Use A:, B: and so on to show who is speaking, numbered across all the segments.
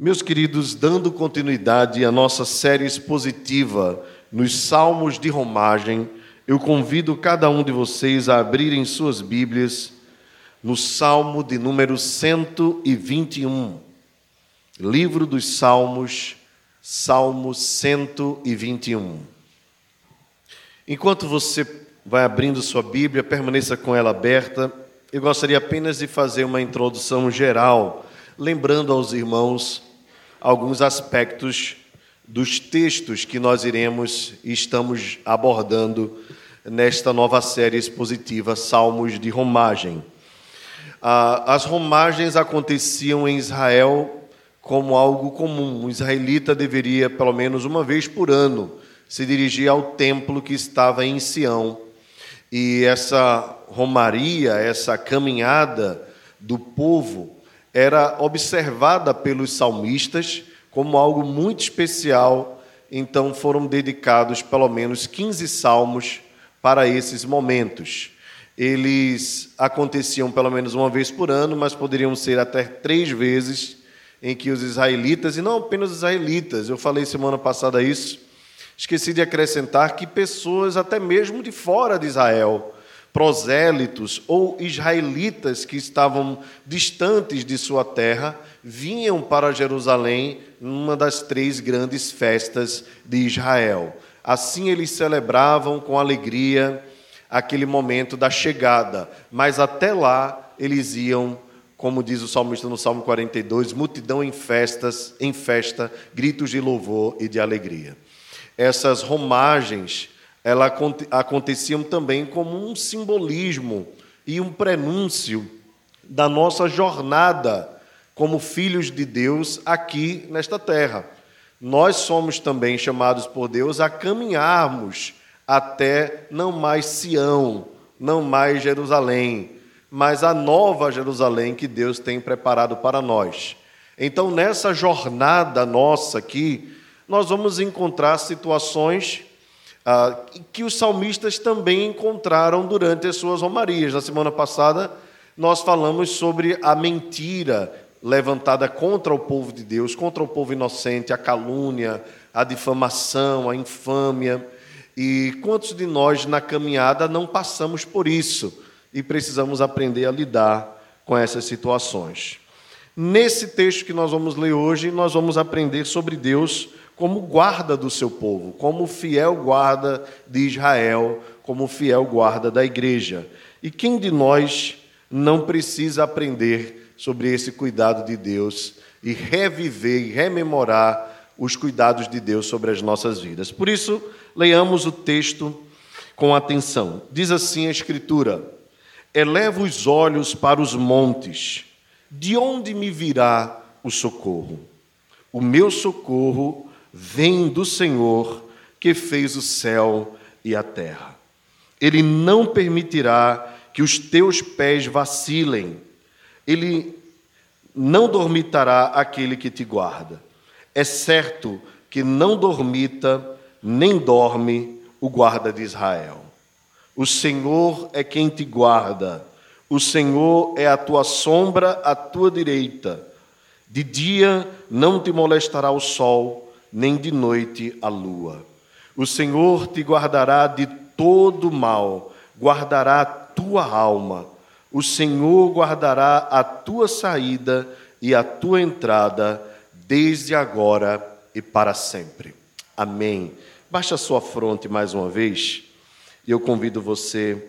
A: Meus queridos, dando continuidade à nossa série expositiva nos Salmos de Romagem, eu convido cada um de vocês a abrirem suas Bíblias no Salmo de número 121. Livro dos Salmos, Salmo 121. Enquanto você vai abrindo sua Bíblia, permaneça com ela aberta. Eu gostaria apenas de fazer uma introdução geral, lembrando aos irmãos alguns aspectos dos textos que nós iremos e estamos abordando nesta nova série expositiva Salmos de Romagem. Ah, as romagens aconteciam em Israel como algo comum. O israelita deveria, pelo menos uma vez por ano, se dirigir ao templo que estava em Sião. E essa romaria, essa caminhada do povo, era observada pelos salmistas como algo muito especial, então foram dedicados pelo menos 15 salmos para esses momentos. Eles aconteciam pelo menos uma vez por ano, mas poderiam ser até três vezes em que os israelitas, e não apenas os israelitas, eu falei semana passada isso, esqueci de acrescentar que pessoas até mesmo de fora de Israel, prosélitos ou israelitas que estavam distantes de sua terra vinham para Jerusalém numa das três grandes festas de Israel. Assim eles celebravam com alegria aquele momento da chegada, mas até lá eles iam, como diz o salmista no Salmo 42, multidão em festas, em festa, gritos de louvor e de alegria. Essas romagens elas aconteciam também como um simbolismo e um prenúncio da nossa jornada como filhos de Deus aqui nesta terra. Nós somos também chamados por Deus a caminharmos até não mais Sião, não mais Jerusalém, mas a nova Jerusalém que Deus tem preparado para nós. Então, nessa jornada nossa aqui, nós vamos encontrar situações ah, que os salmistas também encontraram durante as suas romarias. Na semana passada, nós falamos sobre a mentira levantada contra o povo de Deus, contra o povo inocente, a calúnia, a difamação, a infâmia. E quantos de nós na caminhada não passamos por isso e precisamos aprender a lidar com essas situações? Nesse texto que nós vamos ler hoje, nós vamos aprender sobre Deus como guarda do seu povo, como fiel guarda de Israel, como fiel guarda da igreja. E quem de nós não precisa aprender sobre esse cuidado de Deus e reviver e rememorar os cuidados de Deus sobre as nossas vidas? Por isso, leiamos o texto com atenção. Diz assim a Escritura: Eleva os olhos para os montes, de onde me virá o socorro? O meu socorro vem do Senhor que fez o céu e a terra. Ele não permitirá que os teus pés vacilem. Ele não dormitará aquele que te guarda. É certo que não dormita nem dorme o guarda de Israel. O Senhor é quem te guarda. O Senhor é a tua sombra à tua direita. De dia não te molestará o sol nem de noite a lua. O Senhor te guardará de todo mal, guardará a tua alma. O Senhor guardará a tua saída e a tua entrada, desde agora e para sempre. Amém. Baixa a sua fronte mais uma vez e eu convido você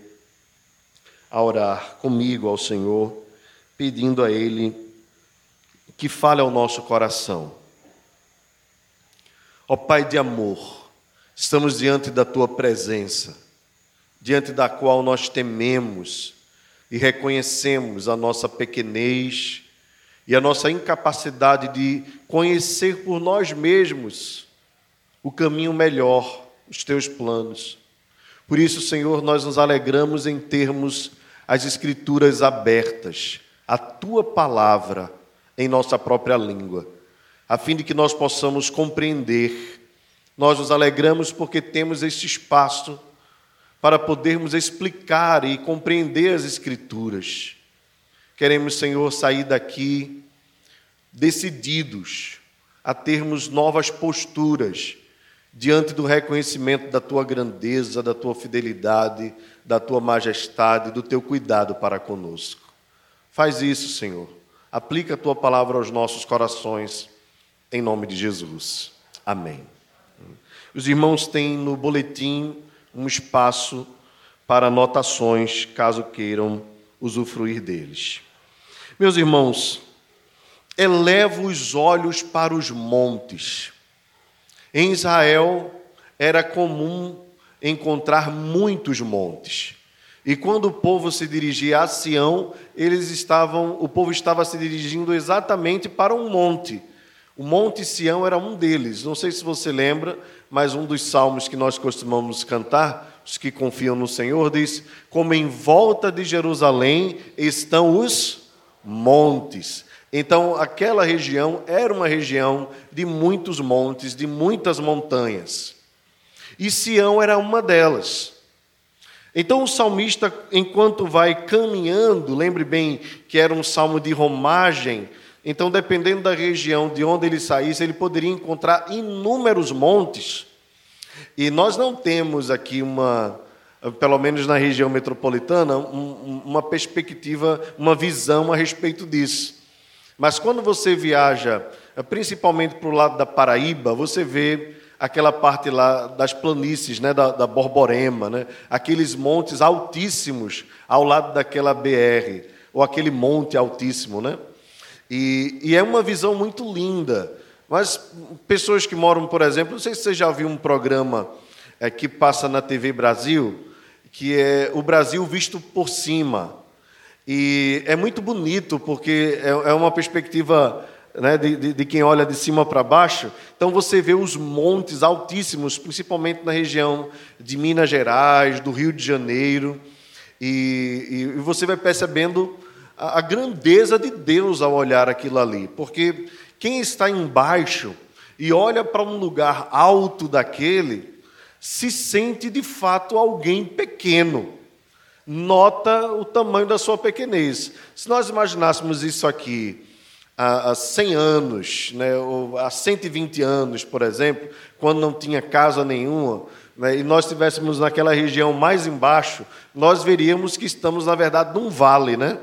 A: a orar comigo ao Senhor, pedindo a Ele que fale ao nosso coração Ó Pai de amor, estamos diante da tua presença, diante da qual nós tememos e reconhecemos a nossa pequenez e a nossa incapacidade de conhecer por nós mesmos o caminho melhor, os teus planos. Por isso, Senhor, nós nos alegramos em termos as Escrituras abertas, a tua palavra em nossa própria língua a fim de que nós possamos compreender. Nós nos alegramos porque temos este espaço para podermos explicar e compreender as Escrituras. Queremos, Senhor, sair daqui decididos a termos novas posturas diante do reconhecimento da tua grandeza, da tua fidelidade, da tua majestade, do teu cuidado para conosco. Faz isso, Senhor. Aplica a tua palavra aos nossos corações, em nome de Jesus. Amém. Os irmãos têm no boletim um espaço para anotações, caso queiram usufruir deles. Meus irmãos, eleva os olhos para os montes. Em Israel era comum encontrar muitos montes. E quando o povo se dirigia a Sião, eles estavam, o povo estava se dirigindo exatamente para um monte. O Monte Sião era um deles. Não sei se você lembra, mas um dos salmos que nós costumamos cantar, os que confiam no Senhor, diz: Como em volta de Jerusalém estão os montes. Então, aquela região era uma região de muitos montes, de muitas montanhas. E Sião era uma delas. Então, o salmista, enquanto vai caminhando, lembre bem que era um salmo de romagem, então, dependendo da região de onde ele saísse, ele poderia encontrar inúmeros montes. E nós não temos aqui uma, pelo menos na região metropolitana, uma perspectiva, uma visão a respeito disso. Mas quando você viaja, eh, principalmente para o lado da Paraíba, você vê aquela parte lá das planícies, né, da, da Borborema, né, aqueles montes altíssimos ao lado daquela BR, ou aquele monte altíssimo. Né? E, e é uma visão muito linda. Mas pessoas que moram, por exemplo, não sei se você já viu um programa é, que passa na TV Brasil, que é o Brasil visto por cima. E é muito bonito, porque é, é uma perspectiva né, de, de, de, quem olha de cima para baixo. Então você vê os montes altíssimos, principalmente na região de Minas Gerais, do Rio de Janeiro. E, e, você vai percebendo a, grandeza de Deus ao olhar aquilo ali. Porque quem está embaixo e olha para um lugar alto daquele, se sente de fato alguém pequeno nota o tamanho da sua pequenez. Se nós imaginássemos isso aqui há 100 anos, né, ou há 120 anos, por exemplo, quando não tinha casa nenhuma, né, e nós estivéssemos naquela região mais embaixo, nós veríamos que estamos, na verdade, num vale, né?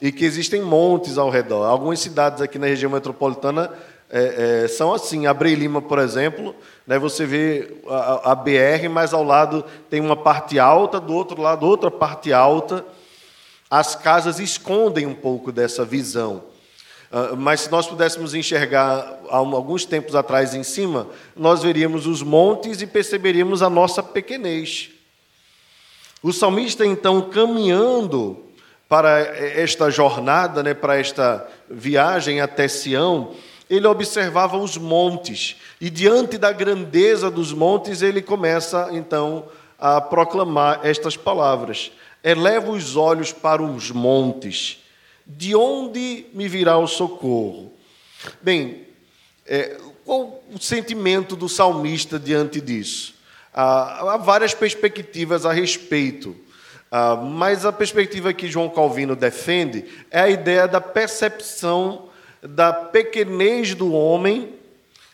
A: E que existem montes ao redor. Algumas cidades aqui na região metropolitana é, é, são assim. Abrei Lima, por exemplo, né, você vê a, a, BR, mas ao lado tem uma parte alta, do outro lado outra parte alta. As casas escondem um pouco dessa visão. Uh, mas se nós pudéssemos enxergar alguns tempos atrás em cima, nós veríamos os montes e perceberíamos a nossa pequenez. O salmista, então, caminhando para esta jornada, né, para esta viagem até Sião, ele observava os montes, e diante da grandeza dos montes, ele começa então a proclamar estas palavras: Eleva os olhos para os montes, de onde me virá o socorro? Bem, é, qual o sentimento do salmista diante disso? Ah, há várias perspectivas a respeito. Ah, mas a perspectiva que João Calvino defende é a ideia da percepção da pequenez do homem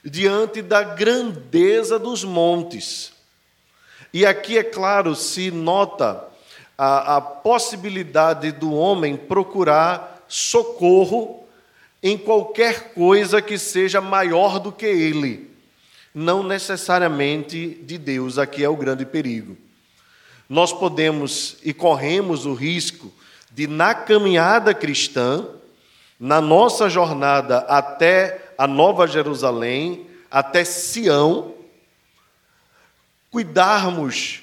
A: diante da grandeza dos montes. E aqui, é claro, se nota a, a possibilidade do homem procurar socorro em qualquer coisa que seja maior do que ele, não necessariamente de Deus. Aqui é o grande perigo. Nós podemos e corremos o risco de, na caminhada cristã, na nossa jornada até a Nova Jerusalém, até Sião, cuidarmos,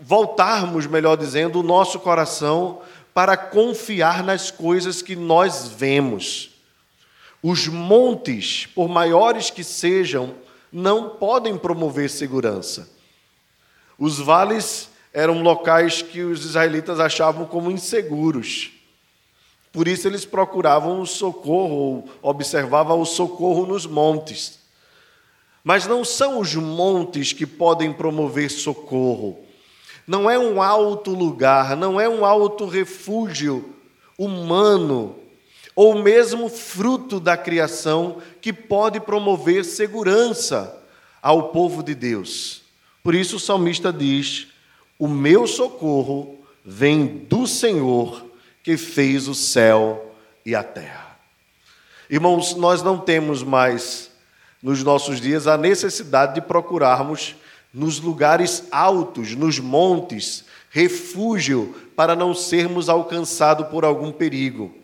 A: voltarmos, melhor dizendo, o nosso coração para confiar nas coisas que nós vemos. Os montes, por maiores que sejam, não podem promover segurança. Os vales eram locais que os israelitas achavam como inseguros. Por isso eles procuravam o socorro, observavam o socorro nos montes. Mas não são os montes que podem promover socorro. Não é um alto lugar, não é um alto refúgio humano ou mesmo fruto da criação que pode promover segurança ao povo de Deus. Por isso o salmista diz: O meu socorro vem do Senhor que fez o céu e a terra. Irmãos, nós não temos mais nos nossos dias a necessidade de procurarmos nos lugares altos, nos montes, refúgio para não sermos alcançados por algum perigo.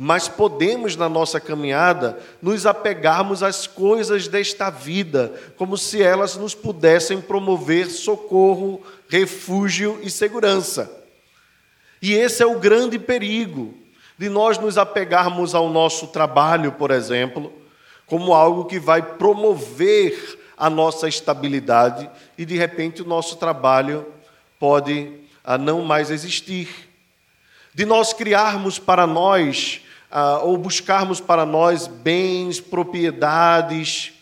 A: Mas podemos, na nossa caminhada, nos apegarmos às coisas desta vida, como se elas nos pudessem promover socorro, refúgio e segurança. E esse é o grande perigo de nós nos apegarmos ao nosso trabalho, por exemplo, como algo que vai promover a nossa estabilidade e de repente o nosso trabalho pode ah, não mais existir. De nós criarmos para nós ah, ou buscarmos para nós bens, propriedades,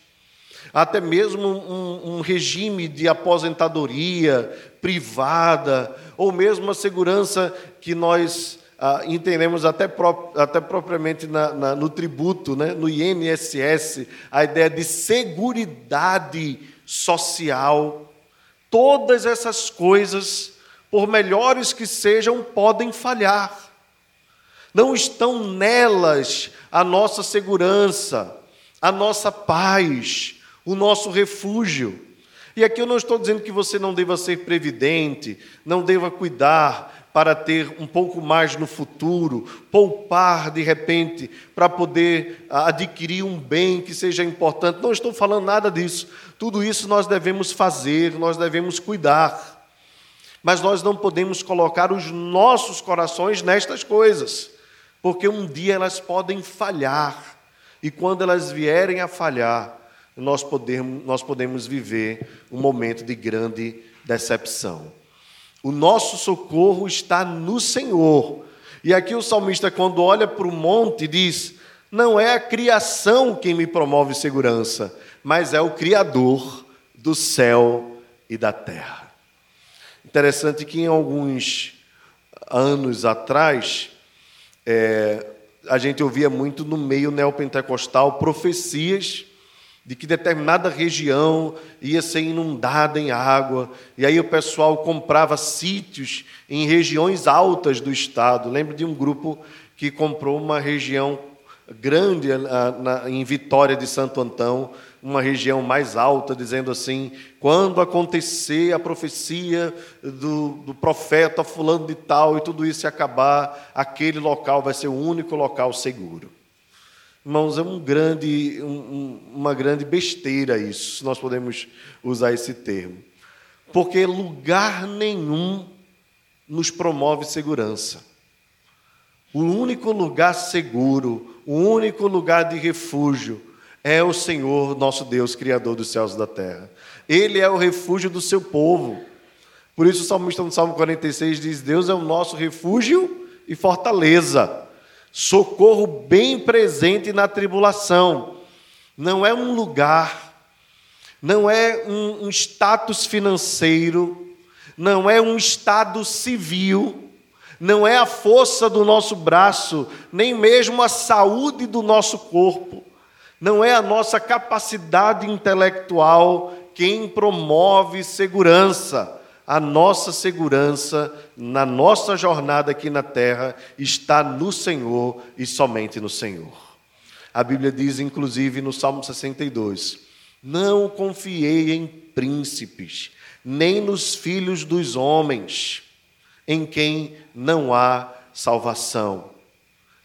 A: até mesmo um, um, regime de aposentadoria privada, ou mesmo uma segurança que nós ah, entendemos até, pro, até propriamente na, na, no tributo, né, no INSS, a ideia de seguridade social. Todas essas coisas, por melhores que sejam, podem falhar. Não estão nelas a nossa segurança, a nossa paz, o nosso refúgio. E aqui eu não estou dizendo que você não deva ser previdente, não deva cuidar para ter um pouco mais no futuro, poupar de repente para poder ah, adquirir um bem que seja importante. Não estou falando nada disso. Tudo isso nós devemos fazer, nós devemos cuidar. Mas nós não podemos colocar os nossos corações nestas coisas porque um dia elas podem falhar, e quando elas vierem a falhar, nós podemos, nós podemos viver um momento de grande decepção. O nosso socorro está no Senhor. E aqui o salmista, quando olha para o monte, diz: Não é a criação quem me promove segurança, mas é o Criador do céu e da terra. Interessante que em alguns anos atrás, é, a gente ouvia muito no meio neopentecostal profecias de que determinada região ia ser inundada em água, e aí o pessoal comprava sítios em regiões altas do estado. Lembro de um grupo que comprou uma região grande em Vitória de Santo Antão, uma região mais alta, dizendo assim: quando acontecer a profecia do, do profeta fulano de tal e tudo isso se acabar, aquele local vai ser o único local seguro. Irmãos, é um grande, um, uma grande besteira isso, se nós podemos usar esse termo. Porque lugar nenhum nos promove segurança. O único lugar seguro, o único lugar de refúgio, é o Senhor, nosso Deus, Criador dos céus e da terra. Ele é o refúgio do seu povo. Por isso o salmista no Salmo 46 diz: Deus é o nosso refúgio e fortaleza, socorro bem presente na tribulação. Não é um lugar, não é um, um status financeiro, não é um estado civil, não é a força do nosso braço, nem mesmo a saúde do nosso corpo não é a nossa capacidade intelectual quem promove segurança. A nossa segurança na nossa jornada aqui na terra está no Senhor e somente no Senhor. A Bíblia diz, inclusive, no Salmo 62: Não confiei em príncipes, nem nos filhos dos homens, em quem não há salvação.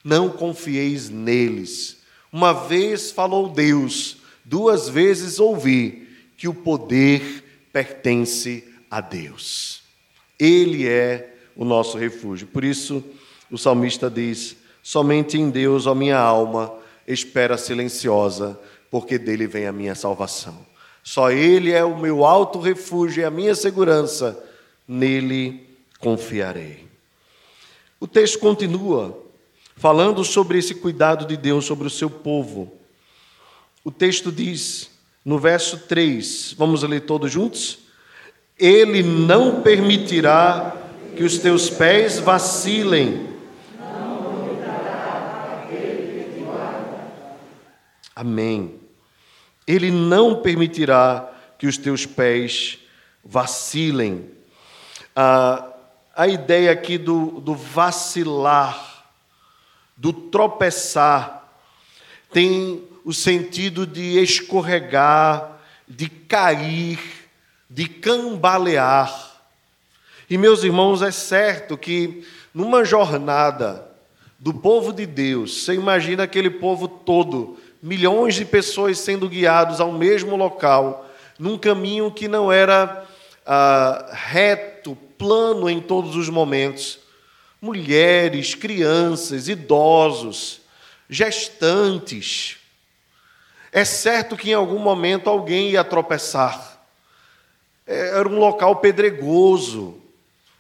A: Não confieis neles uma vez falou Deus, duas vezes ouvi que o poder pertence a Deus. Ele é o nosso refúgio. Por isso, o salmista diz: Somente em Deus, ó minha alma, espera silenciosa, porque dele vem a minha salvação. Só Ele é o meu alto refúgio e a minha segurança, nele confiarei. O texto continua falando sobre esse cuidado de Deus sobre o seu povo. O texto diz, no verso 3, vamos ler todos juntos? Ele não permitirá que os teus pés vacilem. Amém. Ele não permitirá que os teus pés vacilem. Ah, a ideia aqui do, do vacilar, do tropeçar, tem o sentido de escorregar, de cair, de cambalear. E, meus irmãos, é certo que numa jornada do povo de Deus, você imagina aquele povo todo, milhões de pessoas sendo guiados ao mesmo local, num caminho que não era ah, reto, plano em todos os momentos. Mulheres, crianças, idosos, gestantes. É certo que em algum momento alguém ia tropeçar. É, era um local pedregoso,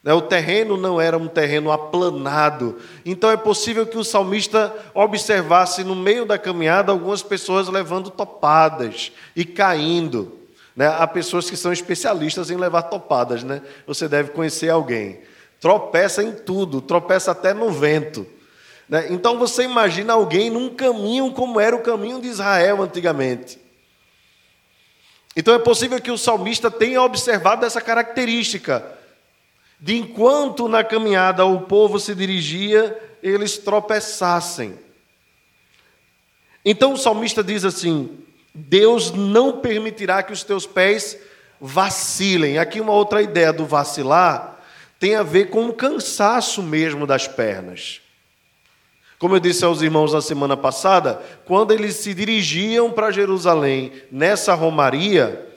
A: né? O terreno não era um terreno aplanado. Então é possível que o salmista observasse no meio da caminhada algumas pessoas levando topadas e caindo. Né? Há pessoas que são especialistas em levar topadas, né? Você deve conhecer alguém. Tropeça em tudo, tropeça até no vento. Né? Então você imagina alguém num caminho como era o caminho de Israel antigamente. Então é possível que o salmista tenha observado essa característica de enquanto na caminhada o povo se dirigia, eles tropeçassem. Então o salmista diz assim: Deus não permitirá que os teus pés vacilem. Aqui uma outra ideia do vacilar tem a ver com o cansaço mesmo das pernas. Como eu disse aos irmãos na semana passada, quando eles se dirigiam para Jerusalém nessa romaria,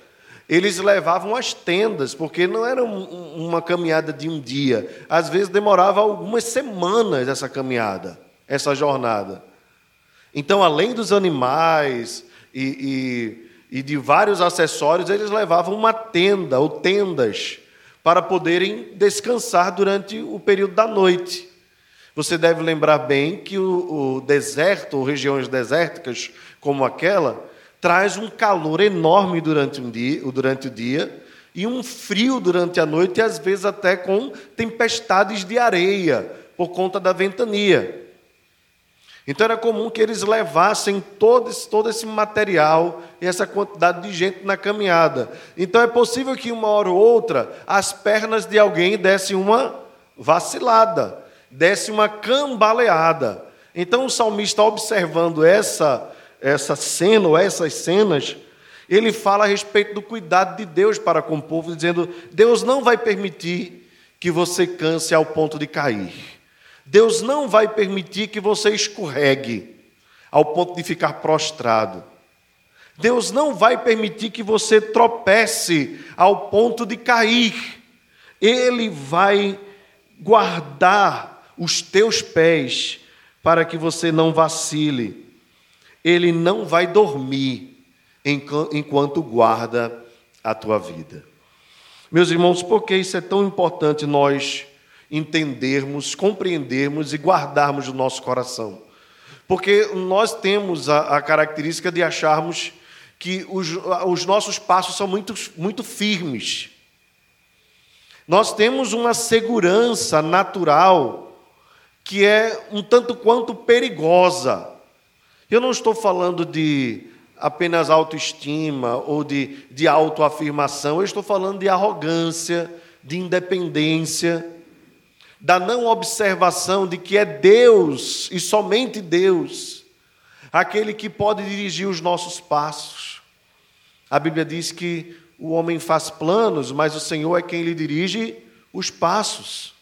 A: eles levavam as tendas, porque não era uma caminhada de um dia. Às vezes demorava algumas semanas essa caminhada, essa jornada. Então, além dos animais e, e, e de vários acessórios, eles levavam uma tenda ou tendas para poderem descansar durante o período da noite. Você deve lembrar bem que o, o deserto, ou regiões desérticas como aquela, traz um calor enorme durante, um dia, durante o dia e um frio durante a noite, e às vezes até com tempestades de areia, por conta da ventania. Então era comum que eles levassem todo esse, todo esse material e essa quantidade de gente na caminhada. Então é possível que uma hora ou outra as pernas de alguém dessem uma vacilada, desse uma cambaleada. Então o salmista, observando essa essa cena ou essas cenas, ele fala a respeito do cuidado de Deus para com o povo, dizendo: Deus não vai permitir que você canse ao ponto de cair. Deus não vai permitir que você escorregue ao ponto de ficar prostrado. Deus não vai permitir que você tropece ao ponto de cair. Ele vai guardar os teus pés para que você não vacile ele não vai dormir enquanto guarda a tua vida. Meus irmãos, por que isso é tão importante nós entendermos, compreendermos e guardarmos no nosso coração? Porque nós temos a, a característica de acharmos que os, os nossos passos são muito, muito firmes. Nós temos uma segurança natural que é um tanto quanto perigosa. Eu não estou falando de apenas autoestima ou de, de autoafirmação, eu estou falando de arrogância, de independência, da não observação de que é Deus e somente Deus aquele que pode dirigir os nossos passos. A Bíblia diz que o homem faz planos, mas o Senhor é quem lhe dirige os passos.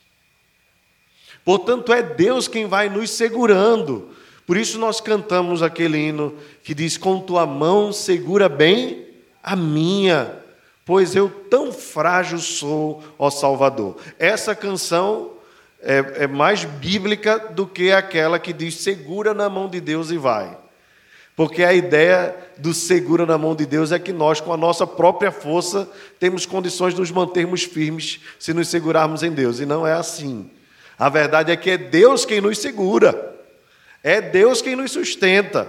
A: Portanto, é Deus quem vai nos segurando por isso nós cantamos aquele hino que diz: Com tua mão segura bem a minha, pois eu tão frágil sou, ó Salvador. Essa canção é, é mais bíblica do que aquela que diz: Segura na mão de Deus e vai. Porque a ideia do segura na mão de Deus é que nós, com a nossa própria força, temos condições de nos mantermos firmes se nos segurarmos em Deus. E não é assim. A verdade é que é Deus quem nos segura. É Deus quem nos sustenta.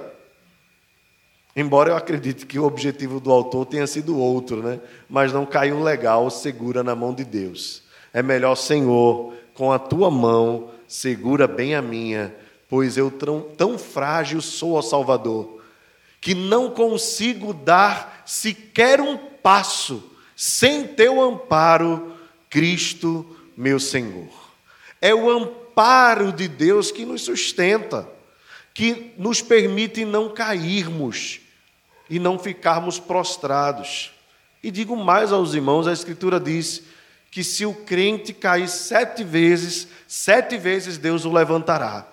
A: Embora eu acredite que o objetivo do autor tenha sido outro, né? Mas não caiu legal, segura na mão de Deus. É melhor, Senhor, com a tua mão, segura bem a minha, pois eu tão, tão frágil sou, ó Salvador, que não consigo dar sequer um passo sem teu amparo, Cristo, meu Senhor. É o amparo de Deus que nos sustenta, que nos permite não cairmos e não ficarmos prostrados. E digo mais aos irmãos: a Escritura diz que se o crente cair sete vezes, sete vezes Deus o levantará.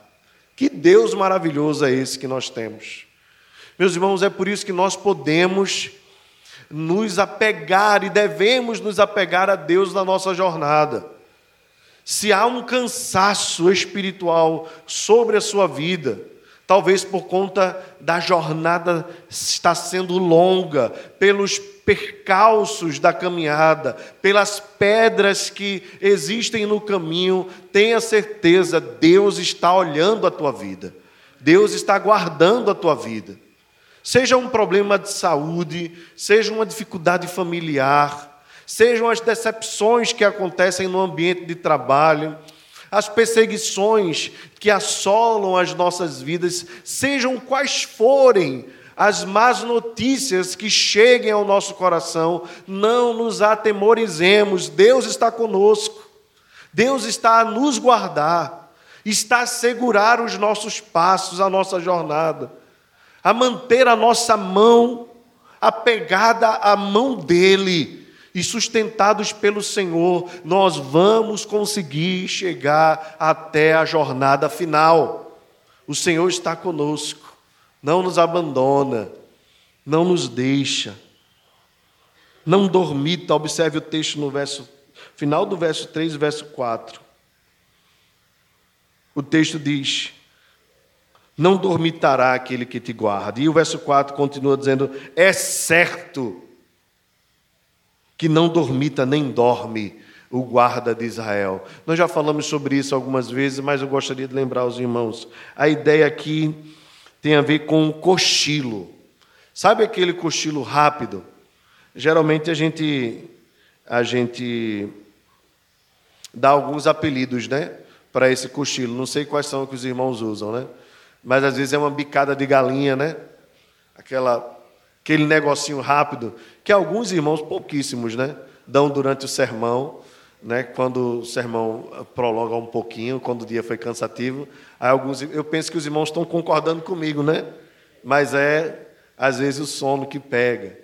A: Que Deus maravilhoso é esse que nós temos. Meus irmãos, é por isso que nós podemos nos apegar e devemos nos apegar a Deus na nossa jornada. Se há um cansaço espiritual sobre a sua vida, talvez por conta da jornada estar sendo longa, pelos percalços da caminhada, pelas pedras que existem no caminho, tenha certeza, Deus está olhando a tua vida. Deus está guardando a tua vida. Seja um problema de saúde, seja uma dificuldade familiar, sejam as decepções que acontecem no ambiente de trabalho, as perseguições que assolam as nossas vidas, sejam quais forem as más notícias que cheguem ao nosso coração, não nos atemorizemos, Deus está conosco, Deus está a nos guardar, está a segurar os nossos passos, a nossa jornada, a manter a nossa mão apegada à mão dEle e sustentados pelo Senhor, nós vamos conseguir chegar até a jornada final. O Senhor está conosco, não nos abandona, não nos deixa, não dormita. Observe o texto no verso final do verso 3 e verso 4. O texto diz: Não dormitará aquele que te guarda. E o verso 4 continua dizendo: É certo que não dormita nem dorme o guarda de Israel. Nós já falamos sobre isso algumas vezes, mas eu gostaria de lembrar aos irmãos. A ideia aqui tem a ver com cochilo. Sabe aquele cochilo rápido? Geralmente a gente a gente dá alguns apelidos, né, para esse cochilo. Não sei quais são que os irmãos usam, né? Mas às vezes é uma bicada de galinha, né? Aquela aquele negocinho rápido que alguns irmãos, pouquíssimos, né, dão durante o sermão, né, quando o sermão prolonga um pouquinho, quando o dia foi cansativo. Aí alguns, eu penso que os irmãos estão concordando comigo, né? Mas é às vezes o sono que pega.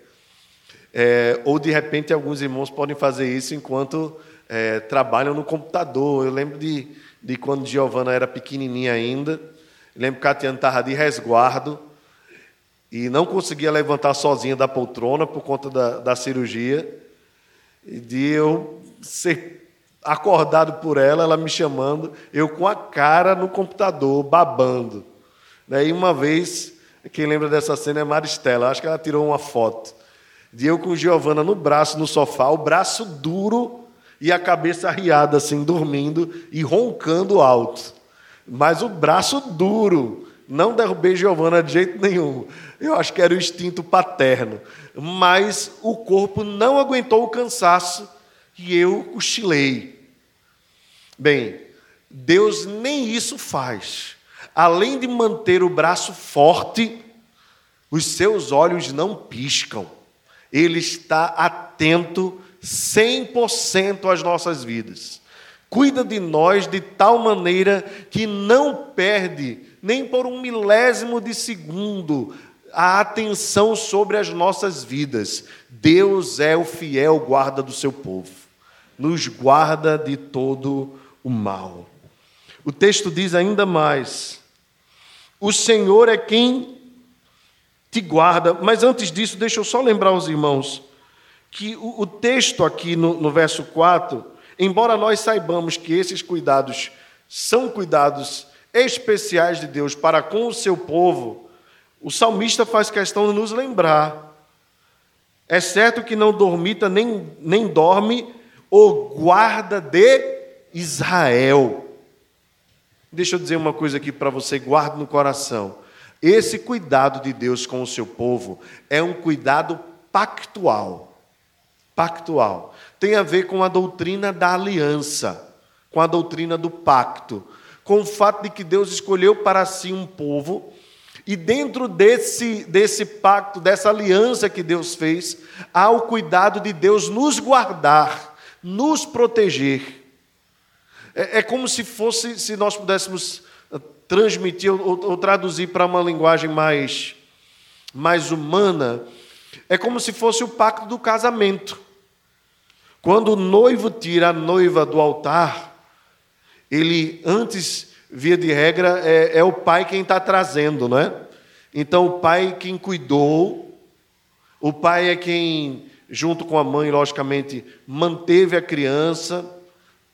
A: É, ou de repente alguns irmãos podem fazer isso enquanto é, trabalham no computador. Eu lembro de, de quando Giovana era pequenininha ainda. Lembro que Catiana estava de resguardo e não conseguia levantar sozinha da poltrona por conta da, da cirurgia, e de eu ser acordado por ela, ela me chamando, eu com a cara no computador, babando. Daí uma vez, quem lembra dessa cena é Maristela, acho que ela tirou uma foto, de eu com Giovana no braço, no sofá, o braço duro e a cabeça arriada, assim, dormindo e roncando alto. Mas o braço duro, não derrubei Giovana de jeito nenhum. Eu acho que era o instinto paterno. Mas o corpo não aguentou o cansaço e eu cochilei. Bem, Deus nem isso faz. Além de manter o braço forte, os seus olhos não piscam. Ele está atento 100% às nossas vidas. Cuida de nós de tal maneira que não perde nem por um milésimo de segundo, a atenção sobre as nossas vidas. Deus é o fiel guarda do seu povo, nos guarda de todo o mal. O texto diz ainda mais: o Senhor é quem te guarda, mas antes disso, deixa eu só lembrar aos irmãos que o, o texto aqui no, no verso 4, embora nós saibamos que esses cuidados são cuidados especiais de Deus para com o seu povo, o salmista faz questão de nos lembrar. É certo que não dormita nem, nem dorme o guarda de Israel. Deixa eu dizer uma coisa aqui para você, guarde no coração. Esse cuidado de Deus com o seu povo é um cuidado pactual. Pactual. Tem a ver com a doutrina da aliança, com a doutrina do pacto com o fato de que Deus escolheu para si um povo E dentro desse, desse pacto, dessa aliança que Deus fez, há o cuidado de Deus nos guardar, nos proteger. É, é como se fosse, se nós pudéssemos ah, transmitir ou, ou traduzir para uma linguagem mais, mais humana, é como se fosse o pacto do casamento. Quando o noivo tira a noiva do altar, ele antes via de regra, é, é o pai quem está trazendo, não é? Então, o pai quem cuidou, o pai é quem, junto com a mãe, logicamente, manteve a criança,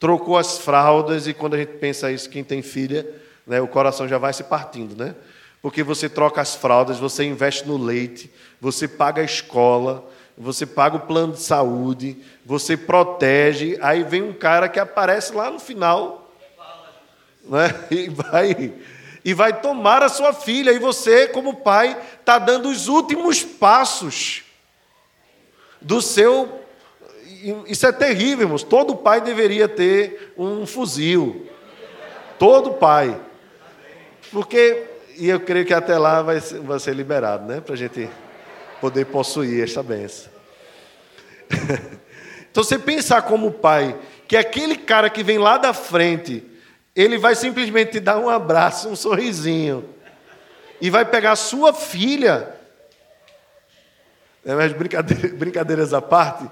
A: trocou as fraldas, e quando a gente pensa isso, quem tem filha, né, o coração já vai se partindo, né? Porque você troca as fraldas, você investe no leite, você paga a escola, você paga o plano de saúde, você protege, aí vem um cara que aparece lá no final né? e, vai, e vai tomar a sua filha, e você, como pai, está dando os últimos passos do seu. Isso é terrível, irmãos. Todo pai deveria ter um fuzil. Todo pai. Porque, e eu creio que até lá vai ser, vai ser liberado, né? Para a gente poder possuir esta benção. então, você pensar como pai, que aquele cara que vem lá da frente ele vai simplesmente te dar um abraço, um sorrisinho. E vai pegar sua filha. É, mas brincadeiras, brincadeiras à parte.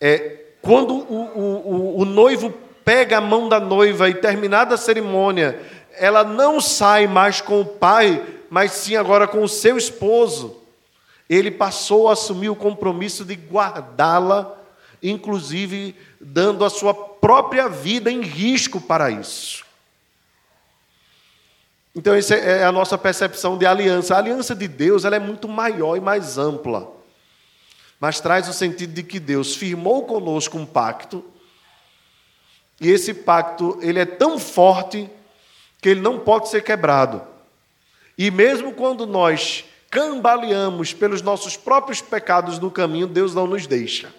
A: É, quando o, o, o noivo pega a mão da noiva e terminada a cerimônia, ela não sai mais com o pai, mas sim agora com o seu esposo. Ele passou a assumir o compromisso de guardá-la, inclusive dando a sua própria vida em risco para isso. Então, essa é a nossa percepção de aliança. A aliança de Deus ela é muito maior e mais ampla, mas traz o sentido de que Deus firmou conosco um pacto, e esse pacto ele é tão forte que ele não pode ser quebrado. E mesmo quando nós cambaleamos pelos nossos próprios pecados no caminho, Deus não nos deixa.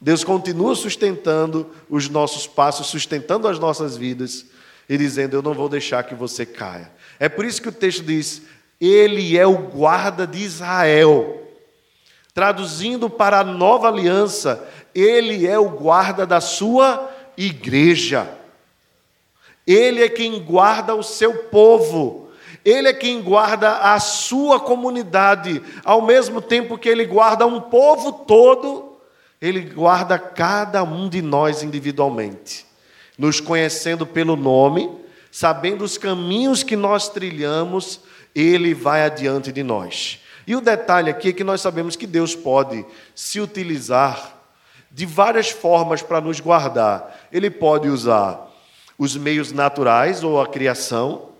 A: Deus continua sustentando os nossos passos, sustentando as nossas vidas e dizendo: Eu não vou deixar que você caia. É por isso que o texto diz: Ele é o guarda de Israel. Traduzindo para a nova aliança, Ele é o guarda da sua igreja. Ele é quem guarda o seu povo. Ele é quem guarda a sua comunidade, ao mesmo tempo que ele guarda um povo todo ele guarda cada um de nós individualmente, nos conhecendo pelo nome, sabendo os caminhos que nós trilhamos, Ele vai adiante de nós. E o detalhe aqui é que nós sabemos que Deus pode se utilizar de várias formas para nos guardar. Ele pode usar os meios naturais ou a criação,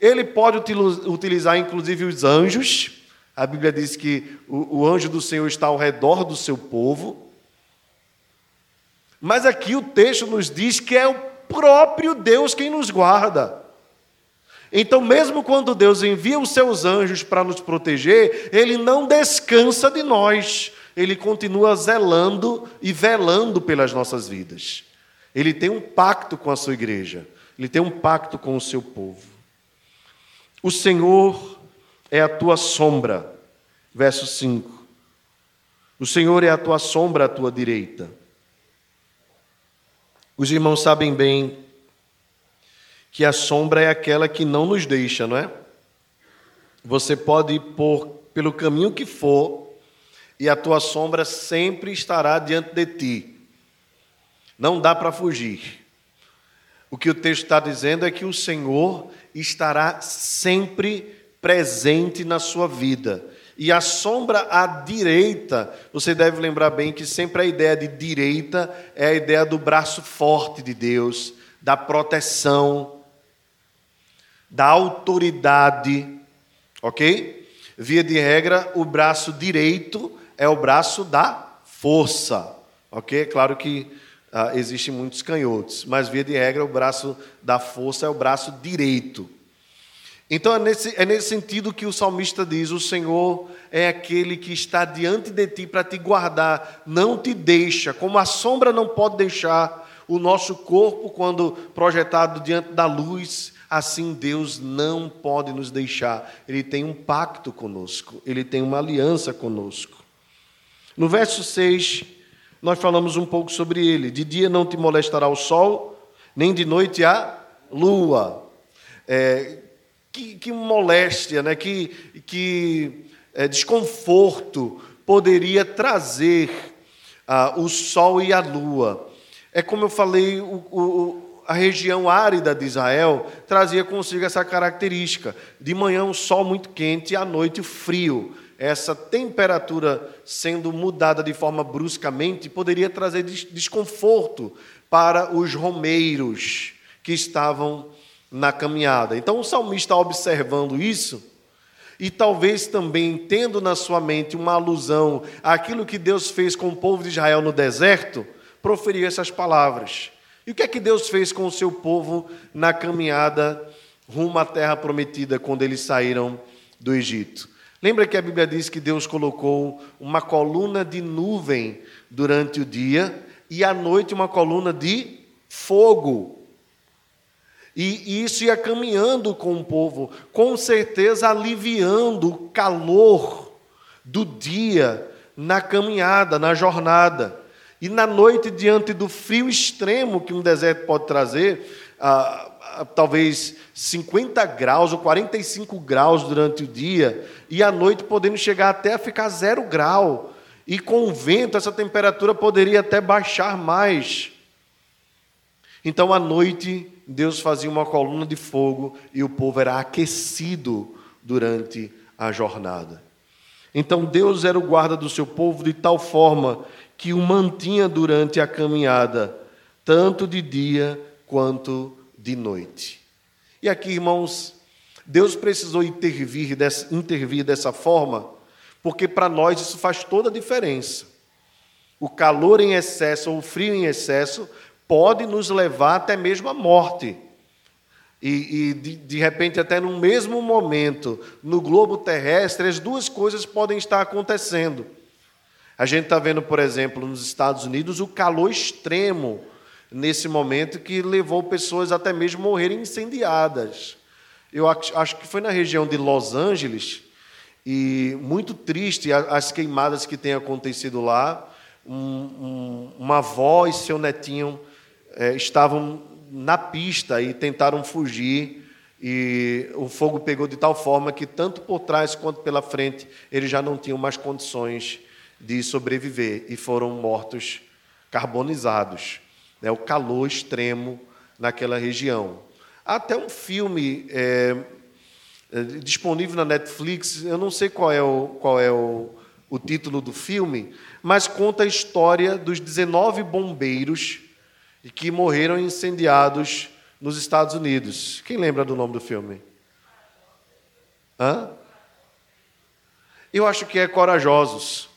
A: ele pode utilizar inclusive os anjos. A Bíblia diz que o, anjo do Senhor está ao redor do seu povo. Mas aqui o texto nos diz que é o próprio Deus quem nos guarda. Então, mesmo quando Deus envia os seus anjos para nos proteger, ele não descansa de nós, ele continua zelando e velando pelas nossas vidas. Ele tem um pacto com a sua igreja, ele tem um pacto com o seu povo. O Senhor é a tua sombra, verso 5. O Senhor é a tua sombra à tua direita. Os irmãos sabem bem que a sombra é aquela que não nos deixa, não é? Você pode ir por, pelo caminho que for, e a tua sombra sempre estará diante de ti. Não dá para fugir. O que o texto está dizendo é que o Senhor estará sempre presente na sua vida. E a sombra à direita, você deve lembrar bem que sempre a ideia de direita é a ideia do braço forte de Deus, da proteção, da autoridade, ok? Via de regra, o braço direito é o braço da força, ok? É claro que ah, existem muitos canhotos, mas via de regra, o braço da força é o braço direito. Então é nesse, é nesse sentido que o salmista diz: O Senhor é aquele que está diante de ti para te guardar, não te deixa, como a sombra não pode deixar o nosso corpo quando projetado diante da luz, Assim Deus não pode nos deixar. Ele tem um pacto conosco, ele tem uma aliança conosco. No verso 6, nós falamos um pouco sobre ele. De dia não te molestará o sol, nem de noite a lua. É, que, que, moléstia, né? que, que é, desconforto poderia trazer ah, o sol e a lua. É como eu falei, o, o, a região árida de Israel trazia consigo essa característica. De manhã, um sol muito quente e à noite, frio. Essa temperatura sendo mudada de forma bruscamente poderia trazer desconforto para os romeiros que estavam na caminhada. Então, o salmista, observando isso, e talvez também tendo na sua mente uma alusão àquilo que Deus fez com o povo de Israel no deserto, proferiu essas palavras. E o que é que Deus fez com o seu povo na caminhada rumo à terra prometida quando eles saíram do Egito? Lembra que a Bíblia diz que Deus colocou uma coluna de nuvem durante o dia e à noite uma coluna de fogo. E isso ia caminhando com o povo, com certeza aliviando o calor do dia na caminhada, na jornada. E na noite, diante do frio extremo que um deserto pode trazer, ah, ah, talvez 50 graus ou 45 graus durante o dia, e à noite podendo chegar até a ficar zero grau. E com o vento, essa temperatura poderia até baixar mais. Então, à noite, Deus fazia uma coluna de fogo e o povo era aquecido durante a jornada. Então, Deus era o guarda do seu povo de tal forma que o mantinha durante a caminhada, tanto de dia quanto de noite. E aqui, irmãos, Deus precisou intervir dessa, intervir dessa forma, porque para nós isso faz toda a diferença. O calor em excesso ou o frio em excesso pode nos levar até mesmo à morte. E, e de, de, repente, até no mesmo momento, no globo terrestre, as duas coisas podem estar acontecendo. A gente está vendo, por exemplo, nos Estados Unidos, o calor extremo nesse momento que levou pessoas até mesmo morrerem incendiadas. Eu acho que foi na região de Los Angeles, e muito triste as queimadas que têm acontecido lá. Um, um, uma avó e seu netinho é, estavam na pista e tentaram fugir. E o fogo pegou de tal forma que, tanto por trás quanto pela frente, eles já não tinham mais condições de sobreviver e foram mortos carbonizados. Né, o calor extremo naquela região. Há até um filme é, é, disponível na Netflix, eu não sei qual é, o, qual é o, o título do filme, mas conta a história dos 19 bombeiros que morreram incendiados nos Estados Unidos. Quem lembra do nome do filme? Hã? Eu acho que é Corajosos.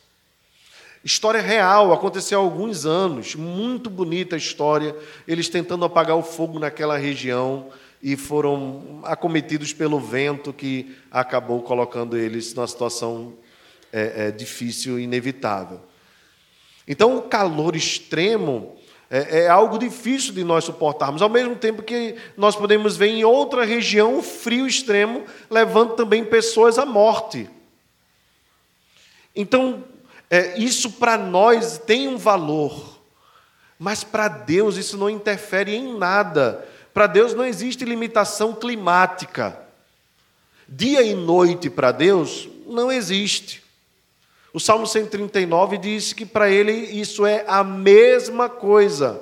A: História real, aconteceu há alguns anos, muito bonita a história, eles tentando apagar o fogo naquela região e foram acometidos pelo vento que acabou colocando eles numa situação é, é, difícil e inevitável. Então, o calor extremo é, é, algo difícil de nós suportarmos, ao mesmo tempo que nós podemos ver em outra região o frio extremo levando também pessoas à morte. Então, é, isso para nós tem um valor, mas para Deus isso não interfere em nada. Para Deus não existe limitação climática. Dia e noite para Deus não existe. O Salmo 139 diz que para ele isso é a mesma coisa.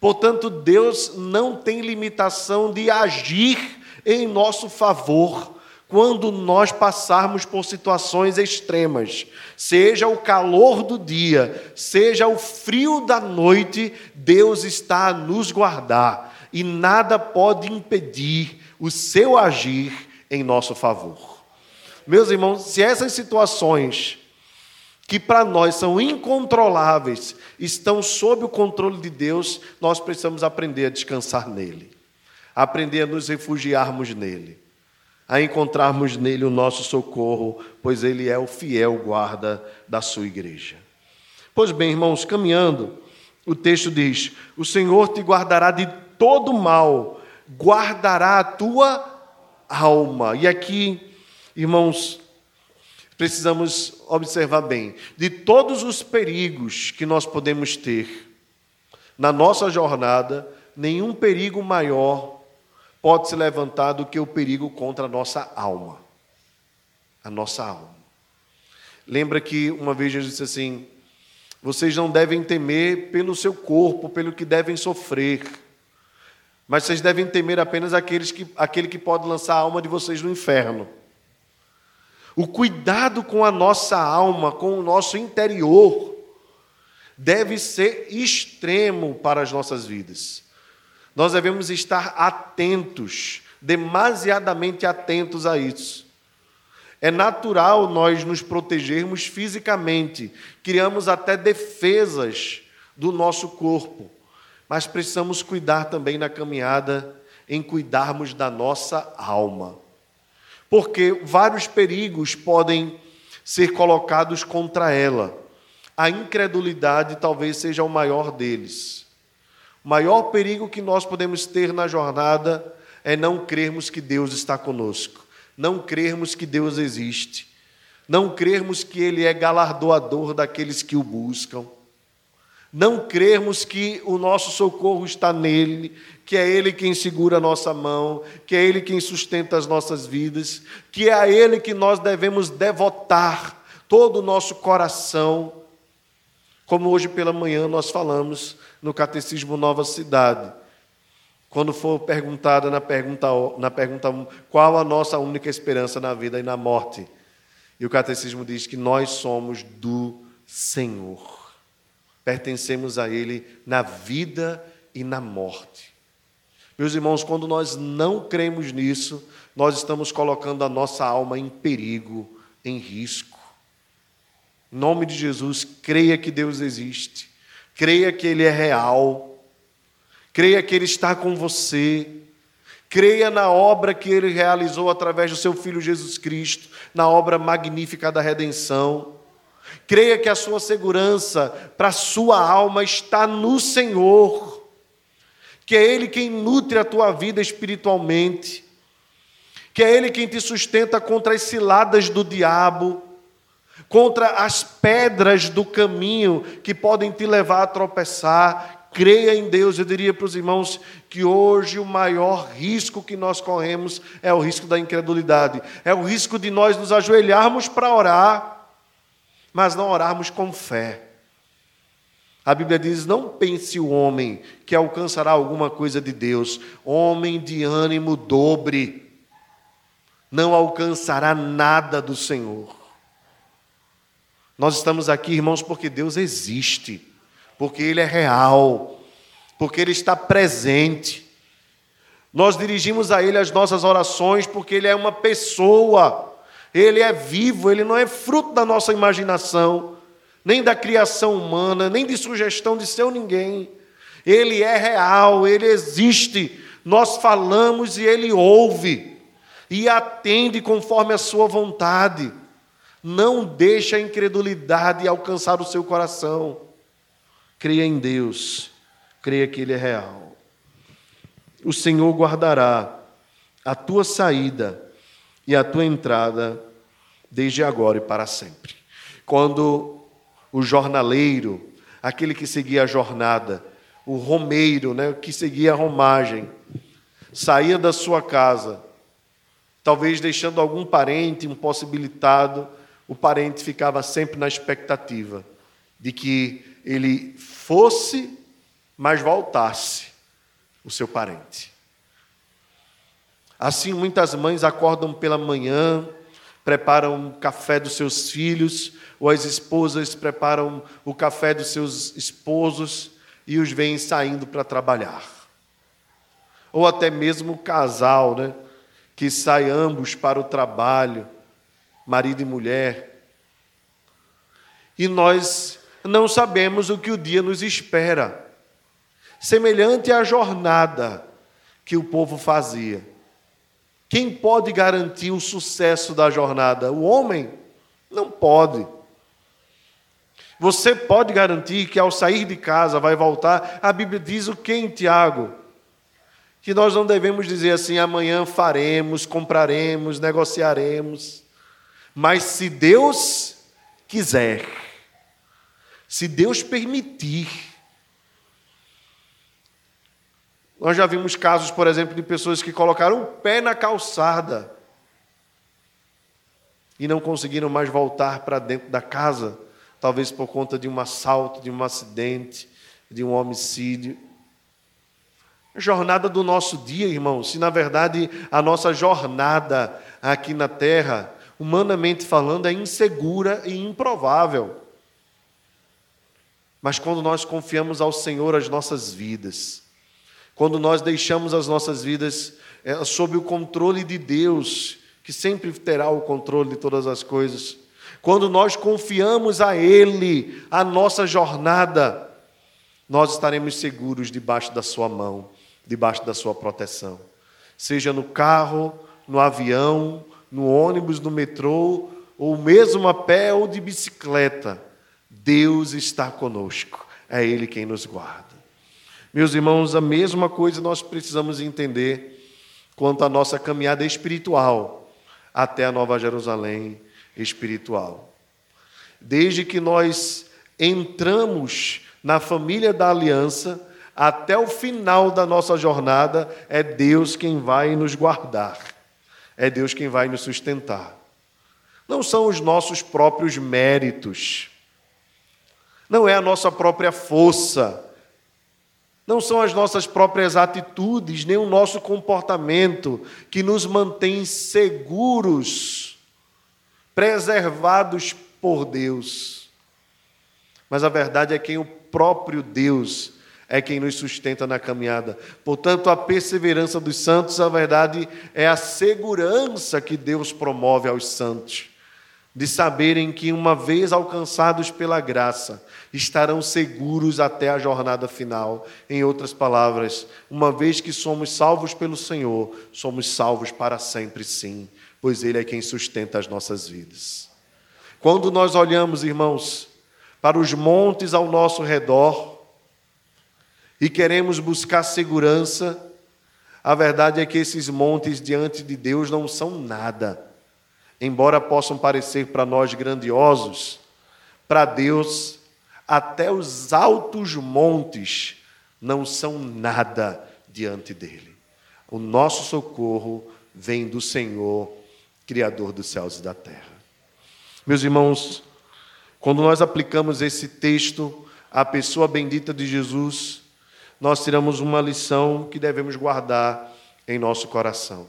A: Portanto, Deus não tem limitação de agir em nosso favor quando nós passarmos por situações extremas, seja o calor do dia, seja o frio da noite, Deus está a nos guardar e nada pode impedir o seu agir em nosso favor. Meus irmãos, se essas situações que para nós são incontroláveis estão sob o controle de Deus, nós precisamos aprender a descansar nele, aprender a nos refugiarmos nele a encontrarmos nele o nosso socorro, pois ele é o fiel guarda da sua igreja. Pois bem, irmãos, caminhando, o texto diz: O Senhor te guardará de todo mal, guardará a tua alma. E aqui, irmãos, precisamos observar bem: de todos os perigos que nós podemos ter na nossa jornada, nenhum perigo maior pode se levantar do que o perigo contra a nossa alma. A nossa alma. Lembra que uma vez Jesus disse assim: vocês não devem temer pelo seu corpo, pelo que devem sofrer, mas vocês devem temer apenas aqueles que, aquele que pode lançar a alma de vocês no inferno. O cuidado com a nossa alma, com o nosso interior, deve ser extremo para as nossas vidas. Nós devemos estar atentos, demasiadamente atentos a isso. É natural nós nos protegermos fisicamente, criamos até defesas do nosso corpo, mas precisamos cuidar também na caminhada em cuidarmos da nossa alma. Porque vários perigos podem ser colocados contra ela. A incredulidade talvez seja o maior deles. O maior perigo que nós podemos ter na jornada é não crermos que Deus está conosco, não crermos que Deus existe, não crermos que Ele é galardoador daqueles que o buscam, não crermos que o nosso socorro está nele, que é Ele quem segura a nossa mão, que é Ele quem sustenta as nossas vidas, que é a Ele que nós devemos devotar todo o nosso coração como hoje pela manhã nós falamos no Catecismo Nova Cidade. Quando for perguntada na pergunta, na pergunta qual a nossa única esperança na vida e na morte. E o Catecismo diz que nós somos do Senhor. Pertencemos a Ele na vida e na morte. Meus irmãos, quando nós não cremos nisso, nós estamos colocando a nossa alma em perigo, em risco. Em nome de Jesus, creia que Deus existe, creia que Ele é real, creia que Ele está com você, creia na obra que Ele realizou através do Seu Filho Jesus Cristo, na obra magnífica da redenção. Creia que a sua segurança para a sua alma está no Senhor, que é Ele quem nutre a tua vida espiritualmente, que é Ele quem te sustenta contra as ciladas do diabo contra as pedras do caminho que podem te levar a tropeçar. Creia em Deus. Eu diria para os irmãos que hoje o maior risco que nós corremos é o risco da incredulidade, é o risco de nós nos ajoelharmos para orar, mas não orarmos com fé. A Bíblia diz: Não pense o homem que alcançará alguma coisa de Deus, homem de ânimo dobre, não alcançará nada do Senhor. Nós estamos aqui, irmãos, porque Deus existe, porque Ele é real, porque Ele está presente. Nós dirigimos a Ele as nossas orações porque Ele é uma pessoa, Ele é vivo, Ele não é fruto da nossa imaginação, nem da criação humana, nem de sugestão de seu ninguém. Ele é real, Ele existe. Nós falamos e Ele ouve e atende conforme a Sua vontade. Não deixe a incredulidade alcançar o seu coração. Creia em Deus, creia que Ele é real. O Senhor guardará a tua saída e a tua entrada desde agora e para sempre. Quando o jornaleiro, aquele que seguia a jornada, o romeiro, né, que seguia a romagem, saía da sua casa, talvez deixando algum parente impossibilitado, o parente ficava sempre na expectativa de que ele fosse, mas voltasse o seu parente. Assim, muitas mães acordam pela manhã, preparam o café dos seus filhos, ou as esposas preparam o café dos seus esposos e os veem saindo para trabalhar. Ou até mesmo o casal, né, que sai ambos para o trabalho marido e mulher. E nós não sabemos o que o dia nos espera. Semelhante à jornada que o povo fazia. Quem pode garantir o sucesso da jornada? O homem? Não pode. Você pode garantir que ao sair de casa vai voltar? A Bíblia diz o que em Tiago? que nós não devemos dizer assim: amanhã faremos, compraremos, negociaremos. Mas se Deus quiser, se Deus permitir, nós já vimos casos, por exemplo, de pessoas que colocaram o pé na calçada e não conseguiram mais voltar para dentro da casa, talvez por conta de um assalto, de um acidente, de um homicídio. A jornada do nosso dia, irmão, se na verdade a nossa jornada aqui na terra, humanamente falando, é insegura e improvável. Mas quando nós confiamos ao Senhor as nossas vidas, quando nós deixamos as nossas vidas é, sob o controle de Deus, que sempre terá o controle de todas as coisas, quando nós confiamos a Ele a nossa jornada, nós estaremos seguros debaixo da Sua mão, debaixo da Sua proteção. Seja no carro, no avião, no ônibus, no metrô, ou mesmo a pé ou de bicicleta, Deus está conosco, é Ele quem nos guarda. Meus irmãos, a mesma coisa nós precisamos entender quanto à nossa caminhada espiritual até a Nova Jerusalém espiritual. Desde que nós entramos na família da aliança, até o final da nossa jornada, é Deus quem vai nos guardar, é Deus quem vai nos sustentar. Não são os nossos próprios méritos, não é a nossa própria força, não são as nossas próprias atitudes, nem o nosso comportamento que nos mantém seguros, preservados por Deus. Mas a verdade é que o próprio Deus é quem nos sustenta na caminhada. Portanto, a perseverança dos santos, a verdade, é a segurança que Deus promove aos santos de saberem que, uma vez alcançados pela graça, estarão seguros até a jornada final. Em outras palavras, uma vez que somos salvos pelo Senhor, somos salvos para sempre, sim, pois Ele é quem sustenta as nossas vidas. Quando nós olhamos, irmãos, para os montes ao nosso redor e queremos buscar segurança, a verdade é que esses montes diante de Deus não são nada embora possam parecer para nós grandiosos, para Deus, até os altos montes não são nada diante dele. O nosso socorro vem do Senhor, Criador dos céus e da terra. Meus irmãos, quando nós aplicamos esse texto à pessoa bendita de Jesus, nós tiramos uma lição que devemos guardar em nosso coração.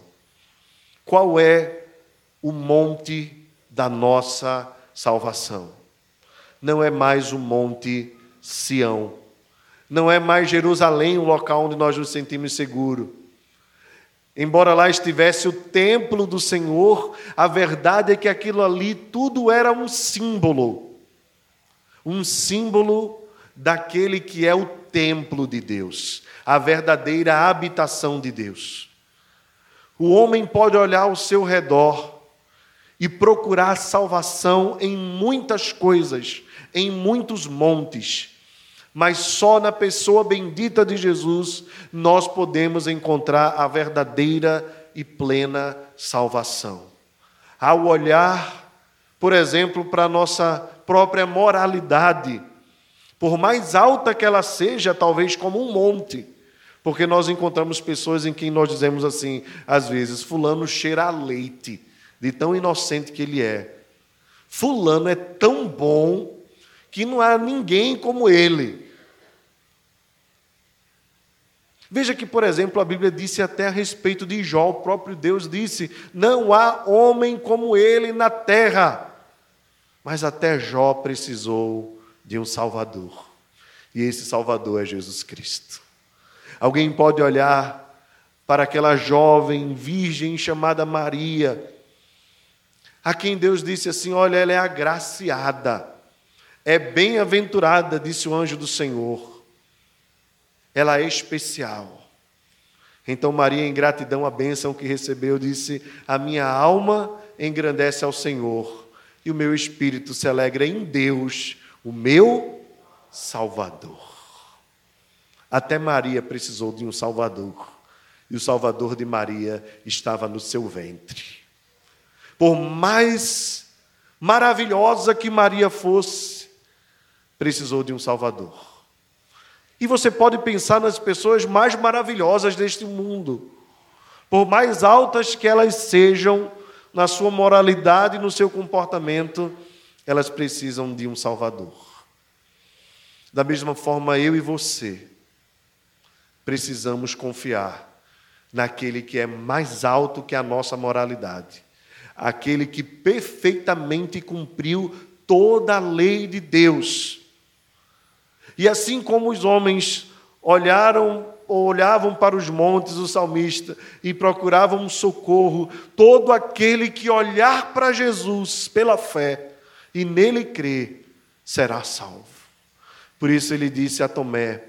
A: Qual é o monte da nossa salvação. Não é mais o monte Sião. Não é mais Jerusalém o local onde nós nos sentimos seguros. Embora lá estivesse o templo do Senhor, a verdade é que aquilo ali tudo era um símbolo. Um símbolo daquele que é o templo de Deus, a verdadeira habitação de Deus. O homem pode olhar ao seu redor e procurar salvação em muitas coisas, em muitos montes. Mas só na pessoa bendita de Jesus nós podemos encontrar a verdadeira e plena salvação. Ao olhar, por exemplo, para a nossa própria moralidade, por mais alta que ela seja, talvez como um monte, porque nós encontramos pessoas em quem nós dizemos assim, às vezes, fulano cheira a leite de tão inocente que ele é. Fulano é tão bom que não há ninguém como ele. Veja que, por exemplo, a Bíblia disse até a respeito de Jó, o próprio Deus disse: Não há homem como ele na terra. Mas até Jó precisou de um Salvador. E esse Salvador é Jesus Cristo. Alguém pode olhar para aquela jovem virgem chamada Maria a quem Deus disse assim: Olha, ela é agraciada, é bem-aventurada, disse o anjo do Senhor. Ela é especial. Então Maria, em gratidão à bênção que recebeu, disse: A minha alma engrandece ao Senhor, e o meu espírito se alegra em Deus, o meu Salvador. Até Maria precisou de um Salvador, e o Salvador de Maria estava no seu ventre. Por mais maravilhosa que Maria fosse, precisou de um Salvador. E você pode pensar nas pessoas mais maravilhosas deste mundo, por mais altas que elas sejam na sua moralidade e no seu comportamento, elas precisam de um Salvador. Da mesma forma, eu e você precisamos confiar naquele que é mais alto que a nossa moralidade, aquele que perfeitamente cumpriu toda a lei de Deus e assim como os homens olharam olhavam para os montes, o salmista, e procuravam socorro, todo aquele que olhar para Jesus pela fé e nele crer, será salvo. Por isso ele disse a Tomé: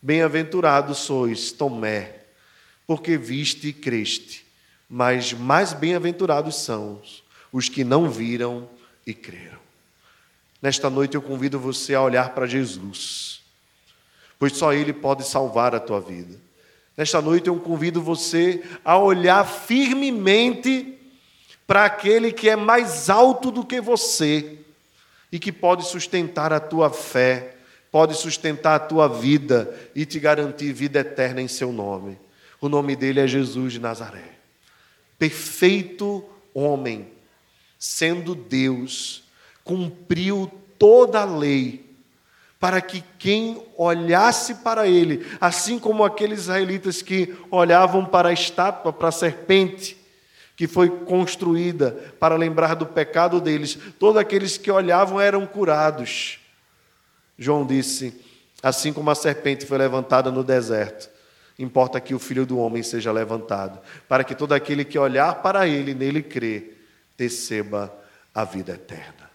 A: Bem-aventurado sois, Tomé, porque viste e creste, mas mais bem-aventurados são os que não viram e creram. Nesta noite eu convido você a olhar para Jesus, pois só Ele pode salvar a tua vida. Nesta noite eu convido você a olhar firmemente para aquele que é mais alto do que você e que pode sustentar a tua fé, pode sustentar a tua vida e te garantir vida eterna em seu nome. O nome dele é Jesus de Nazaré. Perfeito homem, sendo Deus cumpriu toda a lei, para que quem olhasse para ele, assim como aqueles israelitas que olhavam para a estátua, para a serpente, que foi construída para lembrar do pecado deles, todos aqueles que olhavam eram curados. João disse: assim como a serpente foi levantada no deserto, importa que o filho do homem seja levantado, para que todo aquele que olhar para ele, nele crer, receba a vida eterna.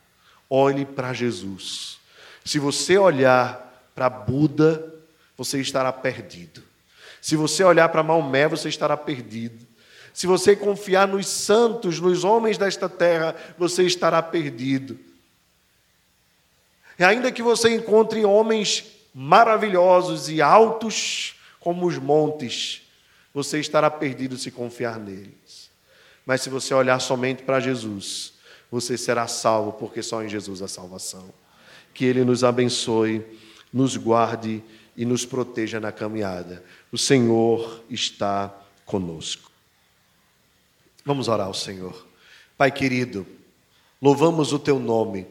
A: Olhe para Jesus. Se você olhar para Buda, você estará perdido. Se você olhar para Maomé, você estará perdido. Se você confiar nos santos, nos homens desta terra, você estará perdido. E ainda que você encontre homens maravilhosos e altos como os montes, você estará perdido se confiar neles. Mas se você olhar somente para Jesus, você será salvo, porque só em Jesus há salvação. Que Ele nos abençoe, nos guarde e nos proteja na caminhada. O Senhor está conosco. Vamos orar ao Senhor. Pai querido, louvamos o Teu nome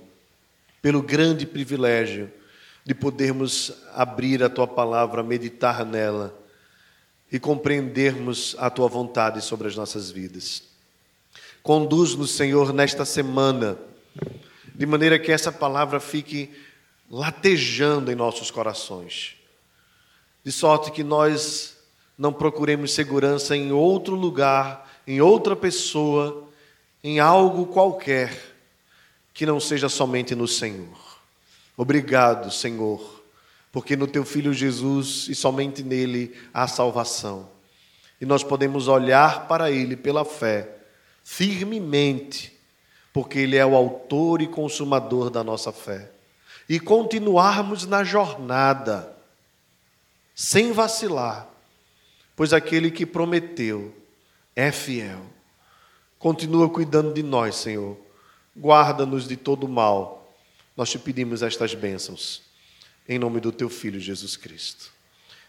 A: pelo grande privilégio de podermos abrir a Tua palavra, meditar nela e compreendermos a Tua vontade sobre as nossas vidas. Conduz-nos, Senhor, nesta semana, de maneira que essa palavra fique latejando em nossos corações, de sorte que nós não procuremos segurança em outro lugar, em outra pessoa, em algo qualquer, que não seja somente no Senhor. Obrigado, Senhor, porque no Teu Filho Jesus e somente nele há salvação. E nós podemos olhar para Ele pela fé firmemente, porque Ele é o autor e consumador da nossa fé, e continuarmos na jornada, sem vacilar, pois aquele que prometeu é fiel. Continua cuidando de nós, Senhor. Guarda-nos de todo mal. Nós te pedimos estas bênçãos, em nome do Teu Filho Jesus Cristo.